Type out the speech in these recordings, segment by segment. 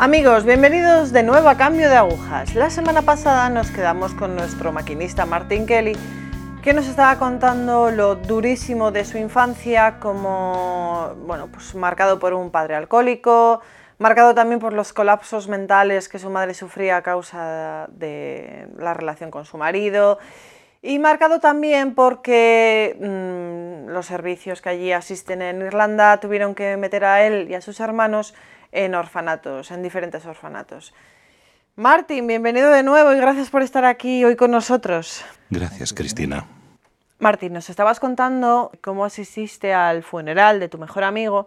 Amigos, bienvenidos de nuevo a Cambio de Agujas. La semana pasada nos quedamos con nuestro maquinista Martin Kelly, que nos estaba contando lo durísimo de su infancia, como, bueno, pues marcado por un padre alcohólico, marcado también por los colapsos mentales que su madre sufría a causa de la relación con su marido, y marcado también porque mm, los servicios que allí asisten en Irlanda tuvieron que meter a él y a sus hermanos en orfanatos, en diferentes orfanatos. Martín, bienvenido de nuevo y gracias por estar aquí hoy con nosotros. Gracias, Cristina. Martín, nos estabas contando cómo asististe al funeral de tu mejor amigo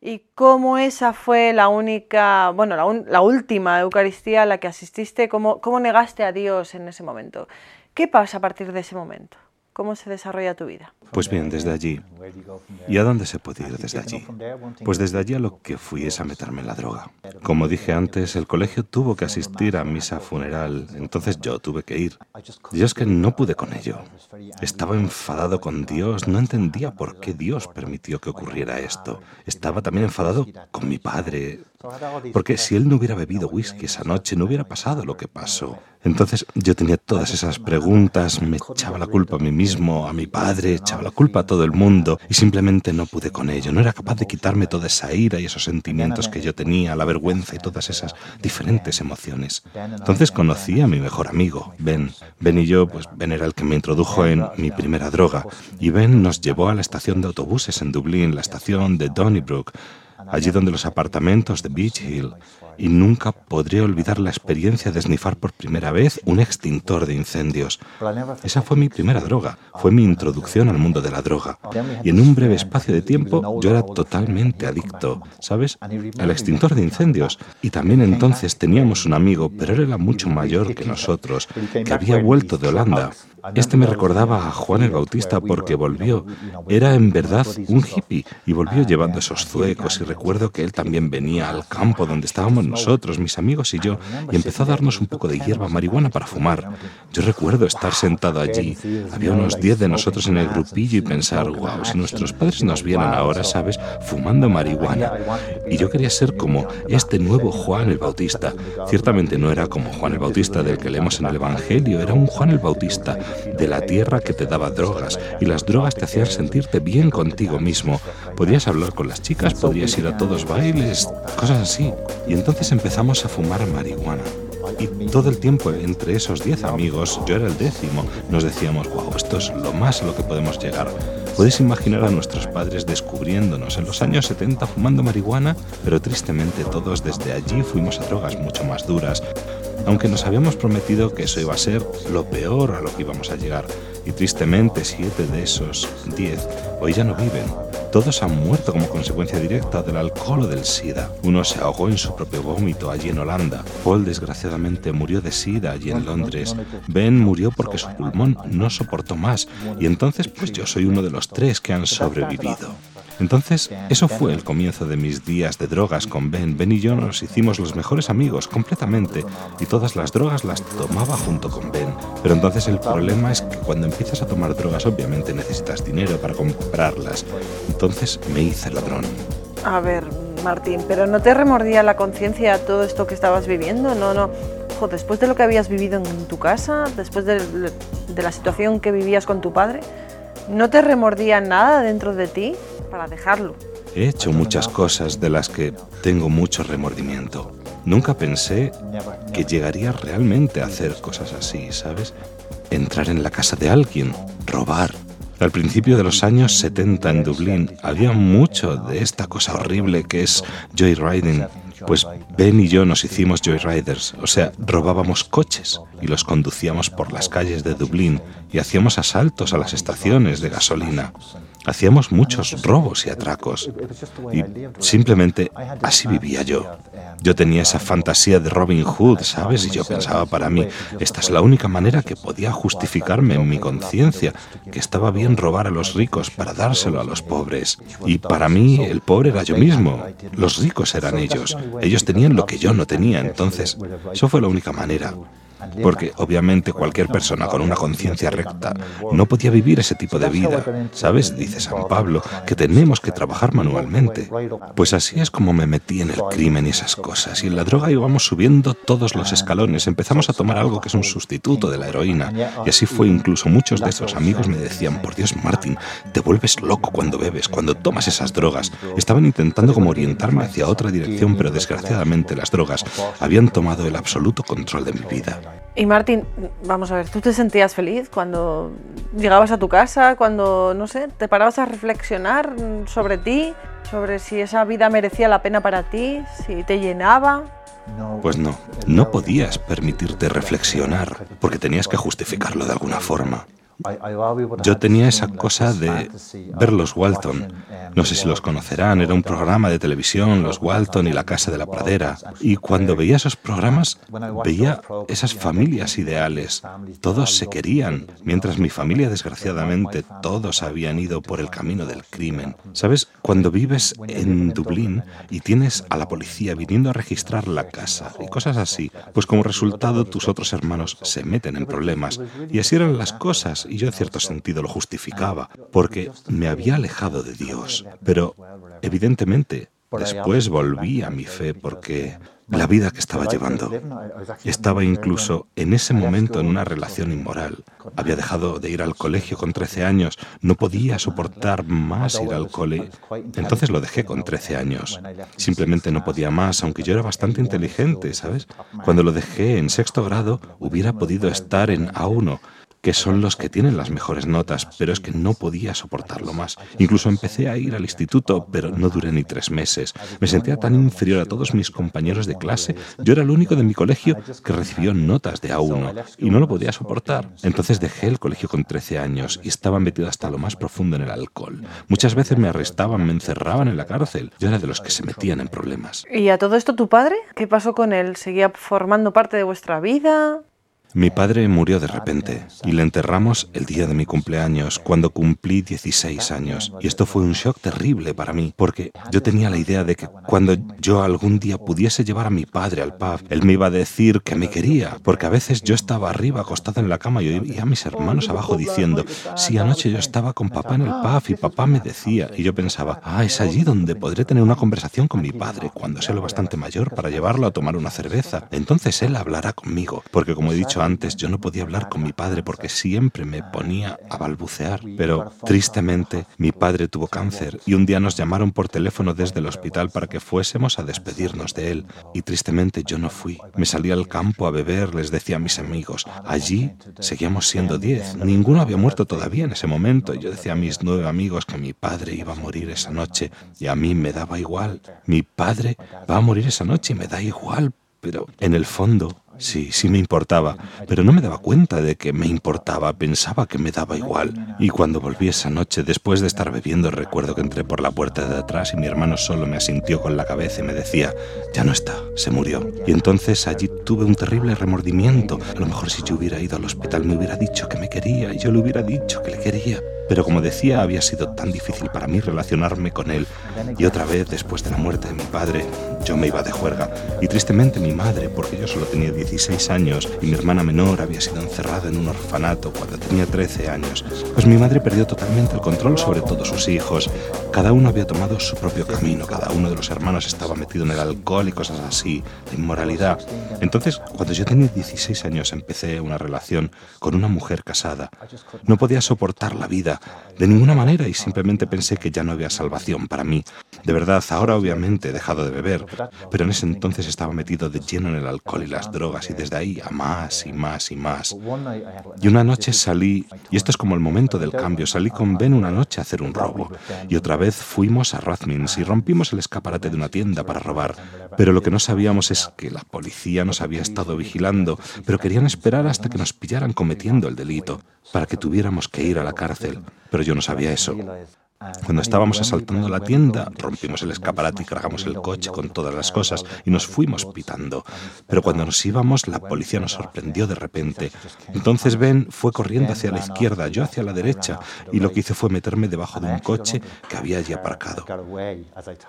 y cómo esa fue la única, bueno, la, última Eucaristía a la que asististe, cómo, cómo negaste a Dios en ese momento. ¿Qué pasa a partir de ese momento? ¿Cómo se desarrolla tu vida? Pues bien, desde allí. ¿Y a dónde se puede ir desde allí? Pues desde allí a lo que fui es a meterme en la droga. Como dije antes, el colegio tuvo que asistir a misa funeral, entonces yo tuve que ir. Y es que no pude con ello. Estaba enfadado con Dios, no entendía por qué Dios permitió que ocurriera esto. Estaba también enfadado con mi padre, porque si él no hubiera bebido whisky esa noche, no hubiera pasado lo que pasó. Entonces yo tenía todas esas preguntas, me echaba la culpa a mí mismo, a mi padre, echaba la culpa a todo el mundo y simplemente no pude con ello. No era capaz de quitarme toda esa ira y esos sentimientos que yo tenía, la vergüenza y todas esas diferentes emociones. Entonces conocí a mi mejor amigo, Ben. Ben y yo, pues Ben era el que me introdujo en mi primera droga y Ben nos llevó a la estación de autobuses en Dublín, la estación de Donnybrook allí donde los apartamentos de Beach Hill, y nunca podré olvidar la experiencia de snifar por primera vez un extintor de incendios. Esa fue mi primera droga, fue mi introducción al mundo de la droga. Y en un breve espacio de tiempo yo era totalmente adicto, ¿sabes? Al extintor de incendios. Y también entonces teníamos un amigo, pero él era mucho mayor que nosotros, que había vuelto de Holanda. Este me recordaba a Juan el Bautista porque volvió. Era en verdad un hippie y volvió llevando esos zuecos y recuerdo que él también venía al campo donde estábamos nosotros, mis amigos y yo, y empezó a darnos un poco de hierba marihuana para fumar. Yo recuerdo estar sentado allí, había unos diez de nosotros en el grupillo y pensar, wow, si nuestros padres nos vieran ahora, ¿sabes?, fumando marihuana. Y yo quería ser como este nuevo Juan el Bautista. Ciertamente no era como Juan el Bautista del que leemos en el Evangelio, era un Juan el Bautista de la tierra que te daba drogas, y las drogas te hacían sentirte bien contigo mismo. Podías hablar con las chicas, podías ir a todos bailes, cosas así. Y entonces empezamos a fumar marihuana. Y todo el tiempo entre esos 10 amigos, yo era el décimo, nos decíamos, wow, esto es lo más a lo que podemos llegar. Puedes imaginar a nuestros padres descubriéndonos en los años 70 fumando marihuana, pero tristemente todos desde allí fuimos a drogas mucho más duras, aunque nos habíamos prometido que eso iba a ser lo peor a lo que íbamos a llegar. Y tristemente siete de esos diez hoy ya no viven. Todos han muerto como consecuencia directa del alcohol o del SIDA. Uno se ahogó en su propio vómito allí en Holanda. Paul desgraciadamente murió de SIDA allí en Londres. Ben murió porque su pulmón no soportó más. Y entonces pues yo soy uno de los tres que han sobrevivido. Entonces, eso fue el comienzo de mis días de drogas con Ben. Ben y yo nos hicimos los mejores amigos completamente y todas las drogas las tomaba junto con Ben. Pero entonces el problema es que cuando empiezas a tomar drogas obviamente necesitas dinero para comprarlas. Entonces me hice ladrón. A ver, Martín, pero ¿no te remordía la conciencia todo esto que estabas viviendo? No, no. después de lo que habías vivido en tu casa, después de, de la situación que vivías con tu padre, ¿no te remordía nada dentro de ti? Para dejarlo. He hecho muchas cosas de las que tengo mucho remordimiento. Nunca pensé que llegaría realmente a hacer cosas así, ¿sabes? Entrar en la casa de alguien, robar. Al principio de los años 70 en Dublín había mucho de esta cosa horrible que es joyriding. Pues Ben y yo nos hicimos joyriders, o sea, robábamos coches y los conducíamos por las calles de Dublín y hacíamos asaltos a las estaciones de gasolina. Hacíamos muchos robos y atracos. Y simplemente así vivía yo. Yo tenía esa fantasía de Robin Hood, ¿sabes? Y yo pensaba para mí, esta es la única manera que podía justificarme en mi conciencia, que estaba bien robar a los ricos para dárselo a los pobres. Y para mí el pobre era yo mismo. Los ricos eran ellos. Ellos tenían lo que yo no tenía. Entonces, eso fue la única manera. Porque obviamente cualquier persona con una conciencia recta no podía vivir ese tipo de vida. ¿Sabes? Dice San Pablo que tenemos que trabajar manualmente. Pues así es como me metí en el crimen y esas cosas. Y en la droga íbamos subiendo todos los escalones. Empezamos a tomar algo que es un sustituto de la heroína. Y así fue incluso muchos de esos amigos me decían, por Dios, Martín, te vuelves loco cuando bebes, cuando tomas esas drogas. Estaban intentando como orientarme hacia otra dirección, pero desgraciadamente las drogas habían tomado el absoluto control de mi vida. Y Martín, vamos a ver, ¿tú te sentías feliz cuando llegabas a tu casa, cuando, no sé, te parabas a reflexionar sobre ti, sobre si esa vida merecía la pena para ti, si te llenaba? Pues no, no podías permitirte reflexionar, porque tenías que justificarlo de alguna forma. Yo tenía esa cosa de ver los Walton. No sé si los conocerán, era un programa de televisión, los Walton y la Casa de la Pradera. Y cuando veía esos programas, veía esas familias ideales. Todos se querían, mientras mi familia, desgraciadamente, todos habían ido por el camino del crimen. ¿Sabes? Cuando vives en Dublín y tienes a la policía viniendo a registrar la casa y cosas así, pues como resultado tus otros hermanos se meten en problemas. Y así eran las cosas y yo en cierto sentido lo justificaba, porque me había alejado de Dios. Pero evidentemente después volví a mi fe porque la vida que estaba llevando. Estaba incluso en ese momento en una relación inmoral. Había dejado de ir al colegio con 13 años, no podía soportar más ir al cole. Entonces lo dejé con 13 años. Simplemente no podía más, aunque yo era bastante inteligente, ¿sabes? Cuando lo dejé en sexto grado, hubiera podido estar en A1 que son los que tienen las mejores notas, pero es que no podía soportarlo más. Incluso empecé a ir al instituto, pero no duré ni tres meses. Me sentía tan inferior a todos mis compañeros de clase. Yo era el único de mi colegio que recibió notas de A1 y no lo podía soportar. Entonces dejé el colegio con 13 años y estaba metido hasta lo más profundo en el alcohol. Muchas veces me arrestaban, me encerraban en la cárcel. Yo era de los que se metían en problemas. ¿Y a todo esto tu padre? ¿Qué pasó con él? ¿Seguía formando parte de vuestra vida? Mi padre murió de repente y le enterramos el día de mi cumpleaños, cuando cumplí 16 años. Y esto fue un shock terrible para mí, porque yo tenía la idea de que cuando yo algún día pudiese llevar a mi padre al pub, él me iba a decir que me quería, porque a veces yo estaba arriba acostado en la cama y oía a mis hermanos abajo diciendo, sí, anoche yo estaba con papá en el pub y papá me decía, y yo pensaba, ah, es allí donde podré tener una conversación con mi padre cuando sea lo bastante mayor para llevarlo a tomar una cerveza. Entonces él hablará conmigo, porque como he dicho antes, yo no podía hablar con mi padre porque siempre me ponía a balbucear. Pero tristemente, mi padre tuvo cáncer y un día nos llamaron por teléfono desde el hospital para que fuésemos a despedirnos de él. Y tristemente yo no fui. Me salí al campo a beber, les decía a mis amigos. Allí seguíamos siendo diez. Ninguno había muerto todavía en ese momento. Yo decía a mis nueve amigos que mi padre iba a morir esa noche y a mí me daba igual. Mi padre va a morir esa noche y me da igual. Pero en el fondo Sí, sí me importaba, pero no me daba cuenta de que me importaba, pensaba que me daba igual. Y cuando volví esa noche, después de estar bebiendo, recuerdo que entré por la puerta de atrás y mi hermano solo me asintió con la cabeza y me decía, ya no está, se murió. Y entonces allí tuve un terrible remordimiento. A lo mejor si yo hubiera ido al hospital me hubiera dicho que me quería y yo le hubiera dicho que le quería. Pero como decía, había sido tan difícil para mí relacionarme con él. Y otra vez, después de la muerte de mi padre, yo me iba de juerga. Y tristemente mi madre, porque yo solo tenía 16 años y mi hermana menor había sido encerrada en un orfanato cuando tenía 13 años, pues mi madre perdió totalmente el control sobre todos sus hijos. Cada uno había tomado su propio camino, cada uno de los hermanos estaba metido en el alcohol y cosas así, de inmoralidad. Entonces, cuando yo tenía 16 años, empecé una relación con una mujer casada. No podía soportar la vida de ninguna manera y simplemente pensé que ya no había salvación para mí. De verdad, ahora obviamente he dejado de beber, pero en ese entonces estaba metido de lleno en el alcohol y las drogas y desde ahí a más y más y más. Y una noche salí, y esto es como el momento del cambio, salí con Ben una noche a hacer un robo y otra vez fuimos a Rathmins y rompimos el escaparate de una tienda para robar. Pero lo que no sabíamos es que la policía nos había estado vigilando, pero querían esperar hasta que nos pillaran cometiendo el delito para que tuviéramos que ir a la cárcel. Pero yo no sabía eso. Cuando estábamos asaltando la tienda, rompimos el escaparate y cargamos el coche con todas las cosas y nos fuimos pitando. Pero cuando nos íbamos, la policía nos sorprendió de repente. Entonces Ben fue corriendo hacia la izquierda, yo hacia la derecha, y lo que hice fue meterme debajo de un coche que había allí aparcado.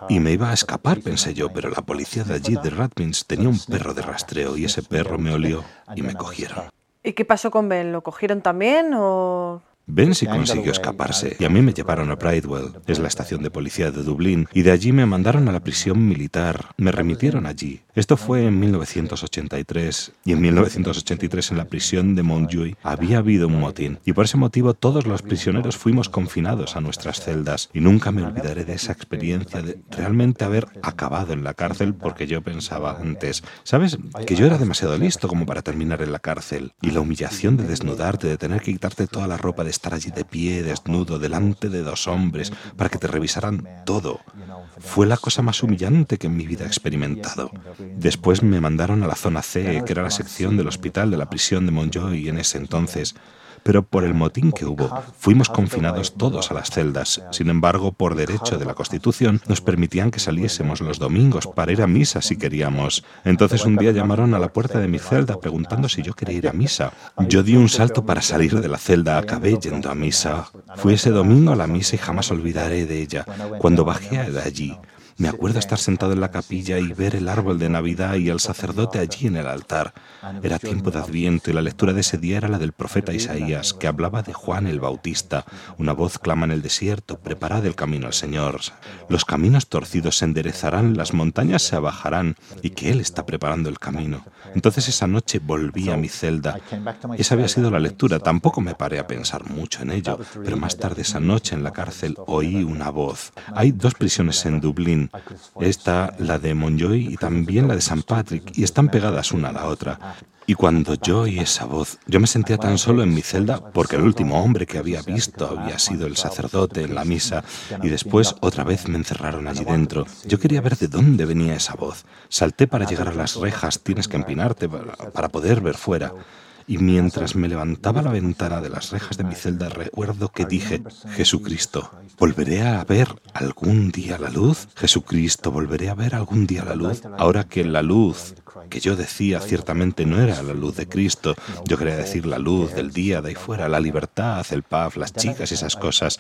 Y me iba a escapar, pensé yo, pero la policía de allí, de Radmins, tenía un perro de rastreo y ese perro me olió y me cogieron. ¿Y qué pasó con Ben? ¿Lo cogieron también o...? Ben sí consiguió escaparse. y a mí me llevaron a Bridewell, es la estación de policía de Dublín, y de allí me mandaron a la prisión militar. Me remitieron allí. Esto fue en 1983 y en 1983 en la prisión de Montjuïc había habido un motín. Y por ese motivo todos los prisioneros fuimos confinados a nuestras celdas. Y nunca me olvidaré de esa experiencia de realmente haber acabado en la cárcel porque yo pensaba antes, ¿sabes? Que yo era demasiado listo como para terminar en la cárcel. Y la humillación de desnudarte, de tener que quitarte toda la ropa de estar allí de pie, desnudo, delante de dos hombres, para que te revisaran todo. Fue la cosa más humillante que en mi vida he experimentado. Después me mandaron a la zona C, que era la sección del hospital de la prisión de Montjoy en ese entonces pero por el motín que hubo, fuimos confinados todos a las celdas. Sin embargo, por derecho de la Constitución, nos permitían que saliésemos los domingos para ir a misa si queríamos. Entonces un día llamaron a la puerta de mi celda preguntando si yo quería ir a misa. Yo di un salto para salir de la celda, acabé yendo a misa. Fui ese domingo a la misa y jamás olvidaré de ella. Cuando bajé de allí, me acuerdo estar sentado en la capilla y ver el árbol de Navidad y el sacerdote allí en el altar. Era tiempo de Adviento y la lectura de ese día era la del profeta Isaías, que hablaba de Juan el Bautista. Una voz clama en el desierto, preparad el camino al Señor. Los caminos torcidos se enderezarán, las montañas se abajarán, y que Él está preparando el camino. Entonces esa noche volví a mi celda. Esa había sido la lectura, tampoco me paré a pensar mucho en ello, pero más tarde esa noche en la cárcel oí una voz. Hay dos prisiones en Dublín, esta, la de Monjoy y también la de St. Patrick, y están pegadas una a la otra. Y cuando yo oí esa voz, yo me sentía tan solo en mi celda porque el último hombre que había visto había sido el sacerdote en la misa y después otra vez me encerraron allí dentro. Yo quería ver de dónde venía esa voz. Salté para llegar a las rejas, tienes que empinarte para poder ver fuera y mientras me levantaba la ventana de las rejas de mi celda recuerdo que dije, Jesucristo, ¿volveré a ver algún día la luz? Jesucristo, ¿volveré a ver algún día la luz? Ahora que la luz que yo decía ciertamente no era la luz de Cristo, yo quería decir la luz del día de ahí fuera, la libertad, el paz, las chicas y esas cosas.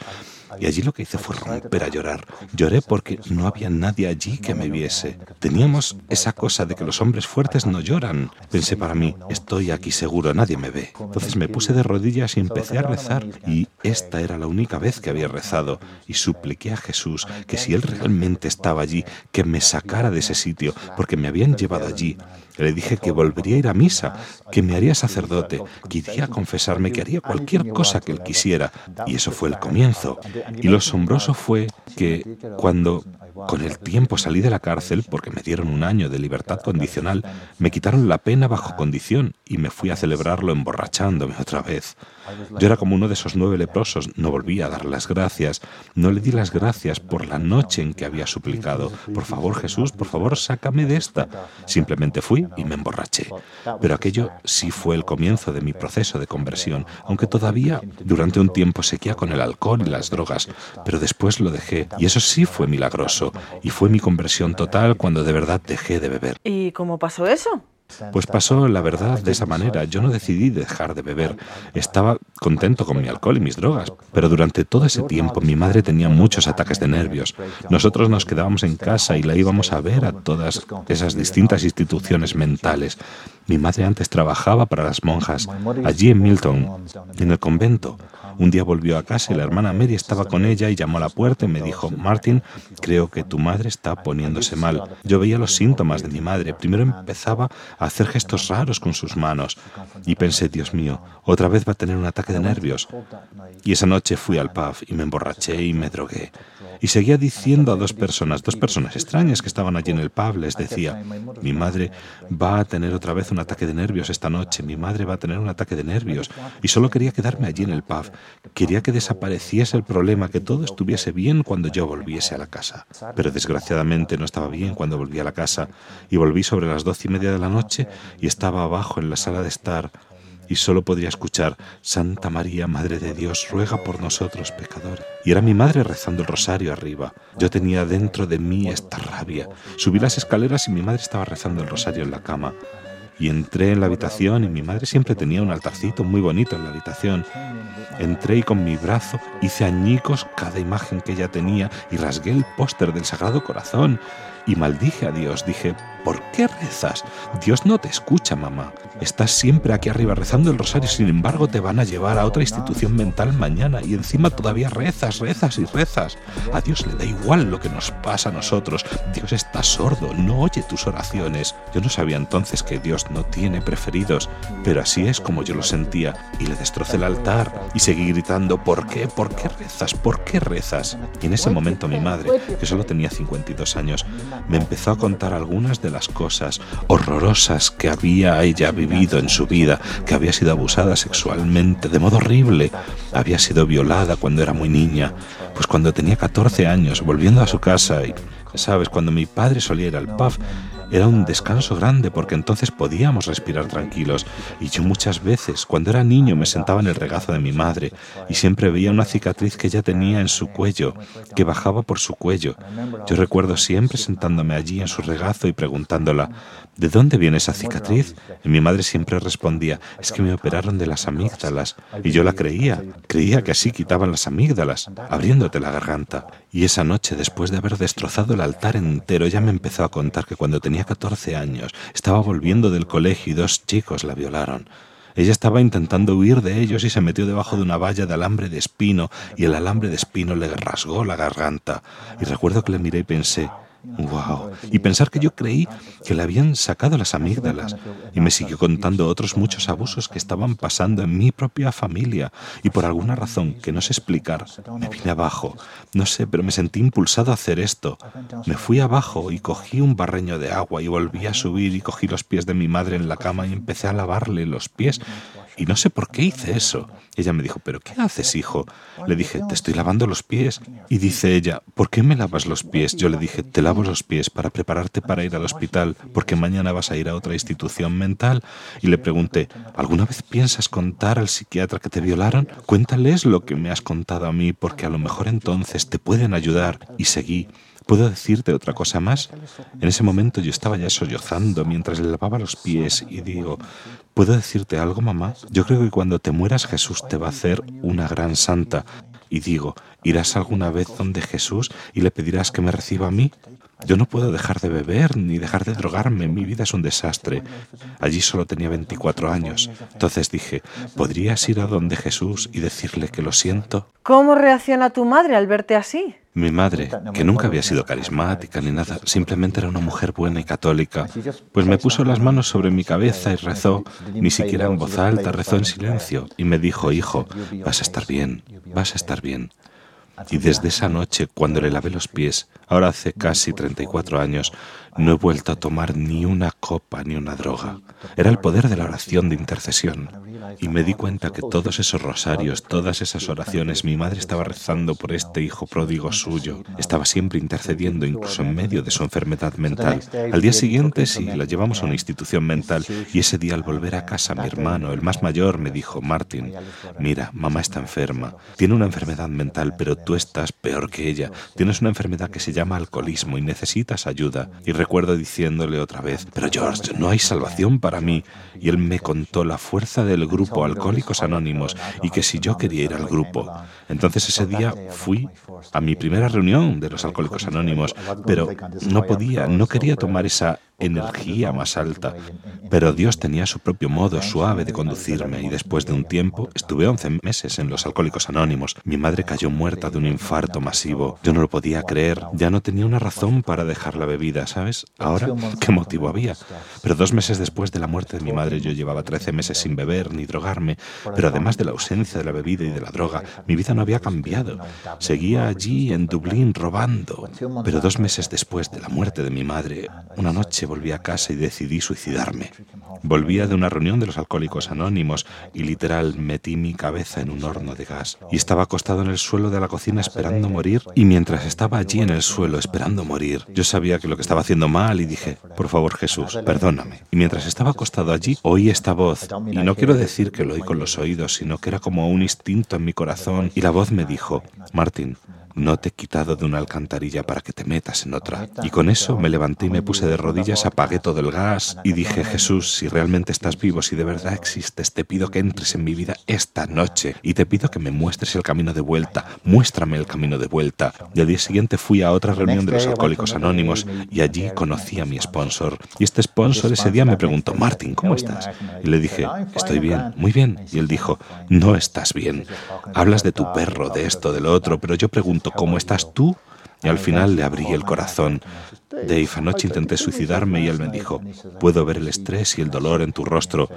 Y allí lo que hice fue romper a llorar. Lloré porque no había nadie allí que me viese. Teníamos esa cosa de que los hombres fuertes no lloran. Pensé para mí, estoy aquí seguro, nadie me ve. Entonces me puse de rodillas y empecé a rezar. Y esta era la única vez que había rezado. Y supliqué a Jesús que si Él realmente estaba allí, que me sacara de ese sitio, porque me habían llevado allí. man. Le dije que volvería a ir a misa, que me haría sacerdote, que iría a confesarme, que haría cualquier cosa que él quisiera. Y eso fue el comienzo. Y lo asombroso fue que cuando con el tiempo salí de la cárcel porque me dieron un año de libertad condicional, me quitaron la pena bajo condición y me fui a celebrarlo emborrachándome otra vez. Yo era como uno de esos nueve leprosos, no volví a dar las gracias, no le di las gracias por la noche en que había suplicado, por favor Jesús, por favor sácame de esta. Simplemente fui y me emborraché. Pero aquello sí fue el comienzo de mi proceso de conversión, aunque todavía durante un tiempo seguía con el alcohol y las drogas, pero después lo dejé y eso sí fue milagroso y fue mi conversión total cuando de verdad dejé de beber. ¿Y cómo pasó eso? Pues pasó la verdad de esa manera. Yo no decidí dejar de beber. Estaba contento con mi alcohol y mis drogas. Pero durante todo ese tiempo mi madre tenía muchos ataques de nervios. Nosotros nos quedábamos en casa y la íbamos a ver a todas esas distintas instituciones mentales. Mi madre antes trabajaba para las monjas, allí en Milton, en el convento. Un día volvió a casa y la hermana Mary estaba con ella y llamó a la puerta y me dijo, Martin, creo que tu madre está poniéndose mal. Yo veía los síntomas de mi madre. Primero empezaba a hacer gestos raros con sus manos y pensé, Dios mío, otra vez va a tener un ataque de nervios. Y esa noche fui al pub y me emborraché y me drogué. Y seguía diciendo a dos personas, dos personas extrañas que estaban allí en el pub, les decía, mi madre va a tener otra vez un ataque de nervios esta noche, mi madre va a tener un ataque de nervios. Y solo quería quedarme allí en el pub. Quería que desapareciese el problema, que todo estuviese bien cuando yo volviese a la casa. Pero desgraciadamente no estaba bien cuando volví a la casa y volví sobre las doce y media de la noche y estaba abajo en la sala de estar y solo podría escuchar, Santa María, Madre de Dios, ruega por nosotros pecadores. Y era mi madre rezando el rosario arriba. Yo tenía dentro de mí esta rabia. Subí las escaleras y mi madre estaba rezando el rosario en la cama. Y entré en la habitación y mi madre siempre tenía un altarcito muy bonito en la habitación. Entré y con mi brazo hice añicos cada imagen que ella tenía y rasgué el póster del Sagrado Corazón y maldije a Dios. Dije, ¿por qué rezas? Dios no te escucha, mamá. Estás siempre aquí arriba rezando el rosario, sin embargo te van a llevar a otra institución mental mañana y encima todavía rezas, rezas y rezas. A Dios le da igual lo que nos pasa a nosotros. Dios está sordo, no oye tus oraciones. Yo no sabía entonces que Dios no tiene preferidos, pero así es como yo lo sentía y le destrocé el altar y seguí gritando, ¿por qué? ¿Por qué rezas? ¿Por qué rezas? Y en ese momento mi madre, que solo tenía 52 años, me empezó a contar algunas de las cosas horrorosas que había ella vivido en su vida, que había sido abusada sexualmente de modo horrible, había sido violada cuando era muy niña, pues cuando tenía 14 años, volviendo a su casa y, sabes, cuando mi padre solía ir al pub, era un descanso grande porque entonces podíamos respirar tranquilos y yo muchas veces cuando era niño me sentaba en el regazo de mi madre y siempre veía una cicatriz que ella tenía en su cuello, que bajaba por su cuello. Yo recuerdo siempre sentándome allí en su regazo y preguntándola, ¿de dónde viene esa cicatriz? Y mi madre siempre respondía, es que me operaron de las amígdalas. Y yo la creía, creía que así quitaban las amígdalas, abriéndote la garganta. Y esa noche, después de haber destrozado el altar entero, ella me empezó a contar que cuando tenía 14 años, estaba volviendo del colegio y dos chicos la violaron. Ella estaba intentando huir de ellos y se metió debajo de una valla de alambre de espino y el alambre de espino le rasgó la garganta. Y recuerdo que le miré y pensé, ¡Wow! Y pensar que yo creí que le habían sacado las amígdalas. Y me siguió contando otros muchos abusos que estaban pasando en mi propia familia. Y por alguna razón que no sé explicar, me vine abajo. No sé, pero me sentí impulsado a hacer esto. Me fui abajo y cogí un barreño de agua y volví a subir y cogí los pies de mi madre en la cama y empecé a lavarle los pies y no sé por qué hice eso. Ella me dijo, ¿pero qué haces, hijo? Le dije, te estoy lavando los pies. Y dice ella, ¿por qué me lavas los pies? Yo le dije, te lavo los pies para prepararte para ir al hospital, porque mañana vas a ir a otra institución mental. Y le pregunté, ¿alguna vez piensas contar al psiquiatra que te violaron? Cuéntales lo que me has contado a mí, porque a lo mejor entonces te pueden ayudar. Y seguí. ¿Puedo decirte otra cosa más? En ese momento yo estaba ya sollozando mientras le lavaba los pies y digo, ¿puedo decirte algo, mamá? Yo creo que cuando te mueras Jesús te va a hacer una gran santa. Y digo, ¿irás alguna vez donde Jesús y le pedirás que me reciba a mí? Yo no puedo dejar de beber ni dejar de drogarme, mi vida es un desastre. Allí solo tenía 24 años. Entonces dije, ¿podrías ir a donde Jesús y decirle que lo siento? ¿Cómo reacciona tu madre al verte así? Mi madre, que nunca había sido carismática ni nada, simplemente era una mujer buena y católica, pues me puso las manos sobre mi cabeza y rezó, ni siquiera en voz alta, rezó en silencio y me dijo, hijo, vas a estar bien, vas a estar bien. Y desde esa noche, cuando le lavé los pies, ahora hace casi 34 años, no he vuelto a tomar ni una copa ni una droga. Era el poder de la oración de intercesión. Y me di cuenta que todos esos rosarios, todas esas oraciones, mi madre estaba rezando por este hijo pródigo suyo. Estaba siempre intercediendo, incluso en medio de su enfermedad mental. Al día siguiente, sí, la llevamos a una institución mental. Y ese día, al volver a casa, mi hermano, el más mayor, me dijo, Martin, mira, mamá está enferma. Tiene una enfermedad mental, pero tú estás peor que ella. Tienes una enfermedad que se llama alcoholismo y necesitas ayuda. Y recuerdo diciéndole otra vez, pero George, no hay salvación para mí. Y él me contó la fuerza del grupo Alcohólicos Anónimos y que si yo quería ir al grupo. Entonces ese día fui a mi primera reunión de los Alcohólicos Anónimos, pero no podía, no quería tomar esa energía más alta. Pero Dios tenía su propio modo suave de conducirme y después de un tiempo estuve 11 meses en los Alcohólicos Anónimos. Mi madre cayó muerta de un infarto masivo. Yo no lo podía creer. Ya no tenía una razón para dejar la bebida, ¿sabes? Ahora, ¿qué motivo había? Pero dos meses después de la muerte de mi madre yo llevaba 13 meses sin beber ni drogarme. Pero además de la ausencia de la bebida y de la droga, mi vida no había cambiado. Seguía allí en Dublín robando. Pero dos meses después de la muerte de mi madre, una noche volví a casa y decidí suicidarme. Volvía de una reunión de los alcohólicos anónimos y literal metí mi cabeza en un horno de gas y estaba acostado en el suelo de la cocina esperando morir y mientras estaba allí en el suelo esperando morir, yo sabía que lo que estaba haciendo mal y dije, por favor Jesús, perdóname. Y mientras estaba acostado allí, oí esta voz y no quiero decir que lo oí con los oídos, sino que era como un instinto en mi corazón y la voz me dijo, Martín, no te he quitado de una alcantarilla para que te metas en otra. Y con eso me levanté y me puse de rodillas, apagué todo el gas y dije, Jesús, si realmente estás vivo, si de verdad existes, te pido que entres en mi vida esta noche y te pido que me muestres el camino de vuelta, muéstrame el camino de vuelta. Y al día siguiente fui a otra reunión de los alcohólicos anónimos y allí conocí a mi sponsor. Y este sponsor ese día me preguntó, Martín, ¿cómo estás? Y le dije, estoy bien, muy bien. Y él dijo, no estás bien. Hablas de tu perro, de esto, de lo otro, pero yo pregunto, ¿cómo estás tú? Y al final le abrí el corazón. Dave, anoche intenté suicidarme y él me dijo, puedo ver el estrés y el dolor en tu rostro.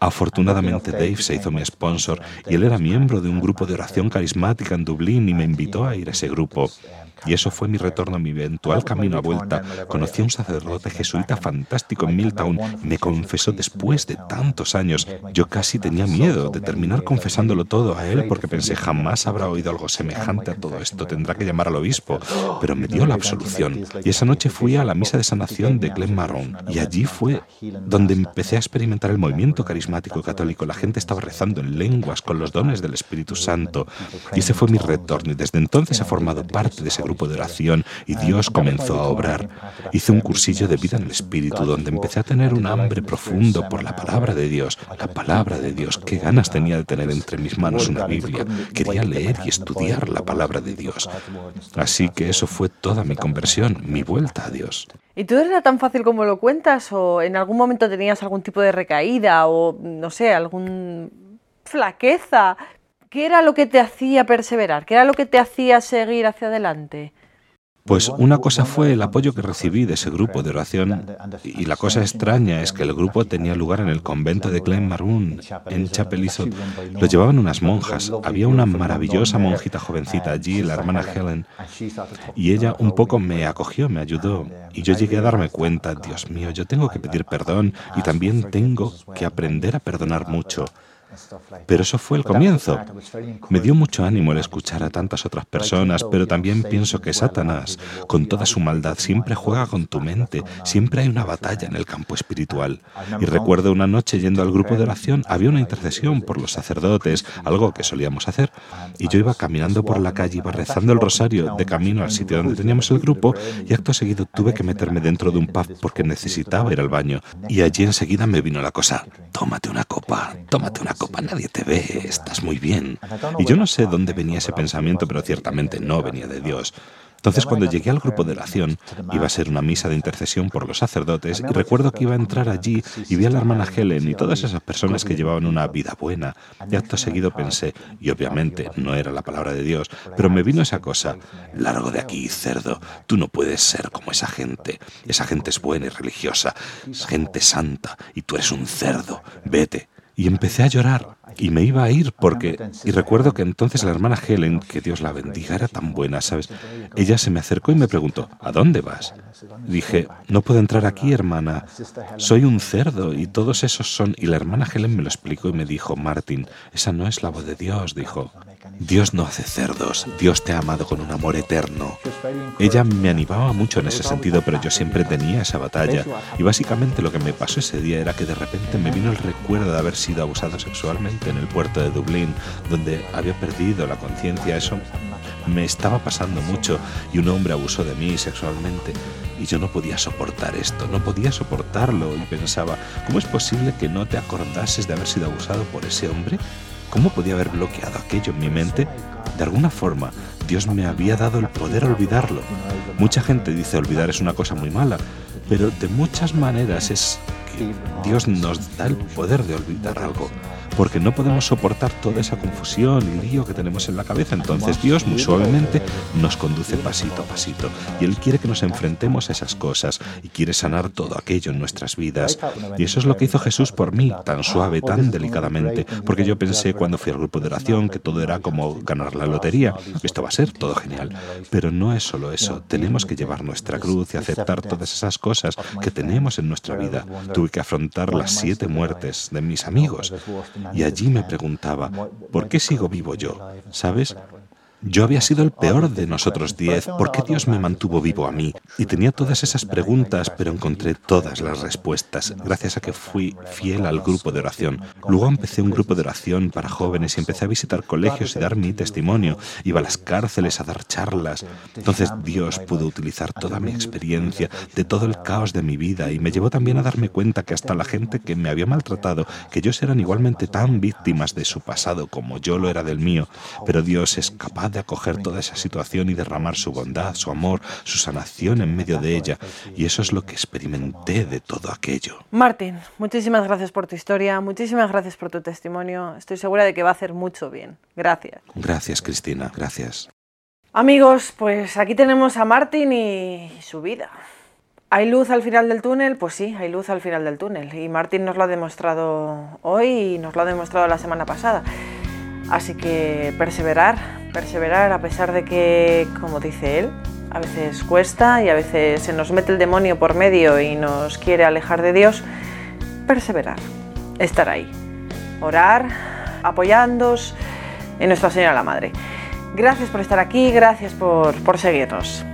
Afortunadamente Dave se hizo mi sponsor y él era miembro de un grupo de oración carismática en Dublín y me invitó a ir a ese grupo. Y eso fue mi retorno a mi eventual camino a vuelta. Conocí a un sacerdote jesuita fantástico en Milltown me confesó después de tantos años. Yo casi tenía miedo de terminar confesándolo todo a él porque pensé jamás habrá oído algo semejante a todo esto. Tendrá que llamar al obispo. Pero me dio la absolución. Y esa noche fui a la misa de sanación de Glen Marron. Y allí fue donde empecé a experimentar el movimiento carismático católico. La gente estaba rezando en lenguas con los dones del Espíritu Santo. Y ese fue mi retorno. Y desde entonces he formado parte de ese grupo de oración y Dios comenzó a obrar. Hice un cursillo de vida en el Espíritu donde empecé a tener un hambre profundo por la palabra de Dios. La palabra de Dios. Qué ganas tenía de tener entre mis manos una Biblia. Quería leer y estudiar la palabra de Dios. Así que eso fue toda mi conversión, mi vuelta a Dios. ¿Y tú era tan fácil como lo cuentas o en algún momento tenías algún tipo de recaída o no sé, algún flaqueza ¿Qué era lo que te hacía perseverar? ¿Qué era lo que te hacía seguir hacia adelante? Pues una cosa fue el apoyo que recibí de ese grupo de oración y la cosa extraña es que el grupo tenía lugar en el convento de Glen Maroon, en Chapelizo. Lo llevaban unas monjas. Había una maravillosa monjita jovencita allí, la hermana Helen, y ella un poco me acogió, me ayudó. Y yo llegué a darme cuenta, Dios mío, yo tengo que pedir perdón y también tengo que aprender a perdonar mucho. Pero eso fue el comienzo. Me dio mucho ánimo el escuchar a tantas otras personas, pero también pienso que Satanás, con toda su maldad, siempre juega con tu mente, siempre hay una batalla en el campo espiritual. Y recuerdo una noche yendo al grupo de oración, había una intercesión por los sacerdotes, algo que solíamos hacer, y yo iba caminando por la calle, iba rezando el rosario de camino al sitio donde teníamos el grupo, y acto seguido tuve que meterme dentro de un pub porque necesitaba ir al baño. Y allí enseguida me vino la cosa, tómate una copa, tómate una copa, nadie te ve, estás muy bien. Y yo no sé dónde venía ese pensamiento, pero ciertamente no venía de Dios. Entonces cuando llegué al grupo de oración, iba a ser una misa de intercesión por los sacerdotes y recuerdo que iba a entrar allí y vi a la hermana Helen y todas esas personas que llevaban una vida buena. Y acto seguido pensé, y obviamente no era la palabra de Dios, pero me vino esa cosa, largo de aquí, cerdo, tú no puedes ser como esa gente. Esa gente es buena y religiosa, es gente santa, y tú eres un cerdo, vete. Y empecé a llorar y me iba a ir porque... Y recuerdo que entonces la hermana Helen, que Dios la bendiga, era tan buena, ¿sabes? Ella se me acercó y me preguntó, ¿a dónde vas? Dije, no puedo entrar aquí, hermana. Soy un cerdo y todos esos son... Y la hermana Helen me lo explicó y me dijo, Martín, esa no es la voz de Dios, dijo. Dios no hace cerdos, Dios te ha amado con un amor eterno. Ella me animaba mucho en ese sentido, pero yo siempre tenía esa batalla. Y básicamente lo que me pasó ese día era que de repente me vino el recuerdo de haber sido abusado sexualmente en el puerto de Dublín, donde había perdido la conciencia. Eso me estaba pasando mucho y un hombre abusó de mí sexualmente y yo no podía soportar esto, no podía soportarlo y pensaba, ¿cómo es posible que no te acordases de haber sido abusado por ese hombre? ¿Cómo podía haber bloqueado aquello en mi mente? De alguna forma, Dios me había dado el poder olvidarlo. Mucha gente dice olvidar es una cosa muy mala, pero de muchas maneras es Dios nos da el poder de olvidar algo porque no podemos soportar toda esa confusión y lío que tenemos en la cabeza. Entonces Dios muy suavemente nos conduce pasito a pasito y Él quiere que nos enfrentemos a esas cosas y quiere sanar todo aquello en nuestras vidas. Y eso es lo que hizo Jesús por mí, tan suave, tan delicadamente, porque yo pensé cuando fui al grupo de oración que todo era como ganar la lotería. Esto va a ser todo genial. Pero no es solo eso, tenemos que llevar nuestra cruz y aceptar todas esas cosas que tenemos en nuestra vida. Tuve que afrontar las siete muertes de mis amigos y allí me preguntaba, ¿por qué sigo vivo yo? ¿Sabes? Yo había sido el peor de nosotros diez. ¿Por qué Dios me mantuvo vivo a mí? Y tenía todas esas preguntas, pero encontré todas las respuestas gracias a que fui fiel al grupo de oración. Luego empecé un grupo de oración para jóvenes y empecé a visitar colegios y dar mi testimonio. Iba a las cárceles a dar charlas. Entonces Dios pudo utilizar toda mi experiencia de todo el caos de mi vida y me llevó también a darme cuenta que hasta la gente que me había maltratado, que ellos eran igualmente tan víctimas de su pasado como yo lo era del mío. Pero Dios es capaz de acoger toda esa situación y derramar su bondad, su amor, su sanación en medio de ella. Y eso es lo que experimenté de todo aquello. Martín, muchísimas gracias por tu historia, muchísimas gracias por tu testimonio. Estoy segura de que va a hacer mucho bien. Gracias. Gracias, Cristina, gracias. Amigos, pues aquí tenemos a Martín y su vida. ¿Hay luz al final del túnel? Pues sí, hay luz al final del túnel. Y Martín nos lo ha demostrado hoy y nos lo ha demostrado la semana pasada. Así que perseverar, perseverar a pesar de que, como dice él, a veces cuesta y a veces se nos mete el demonio por medio y nos quiere alejar de Dios, perseverar, estar ahí, orar, apoyándonos en Nuestra Señora la Madre. Gracias por estar aquí, gracias por, por seguirnos.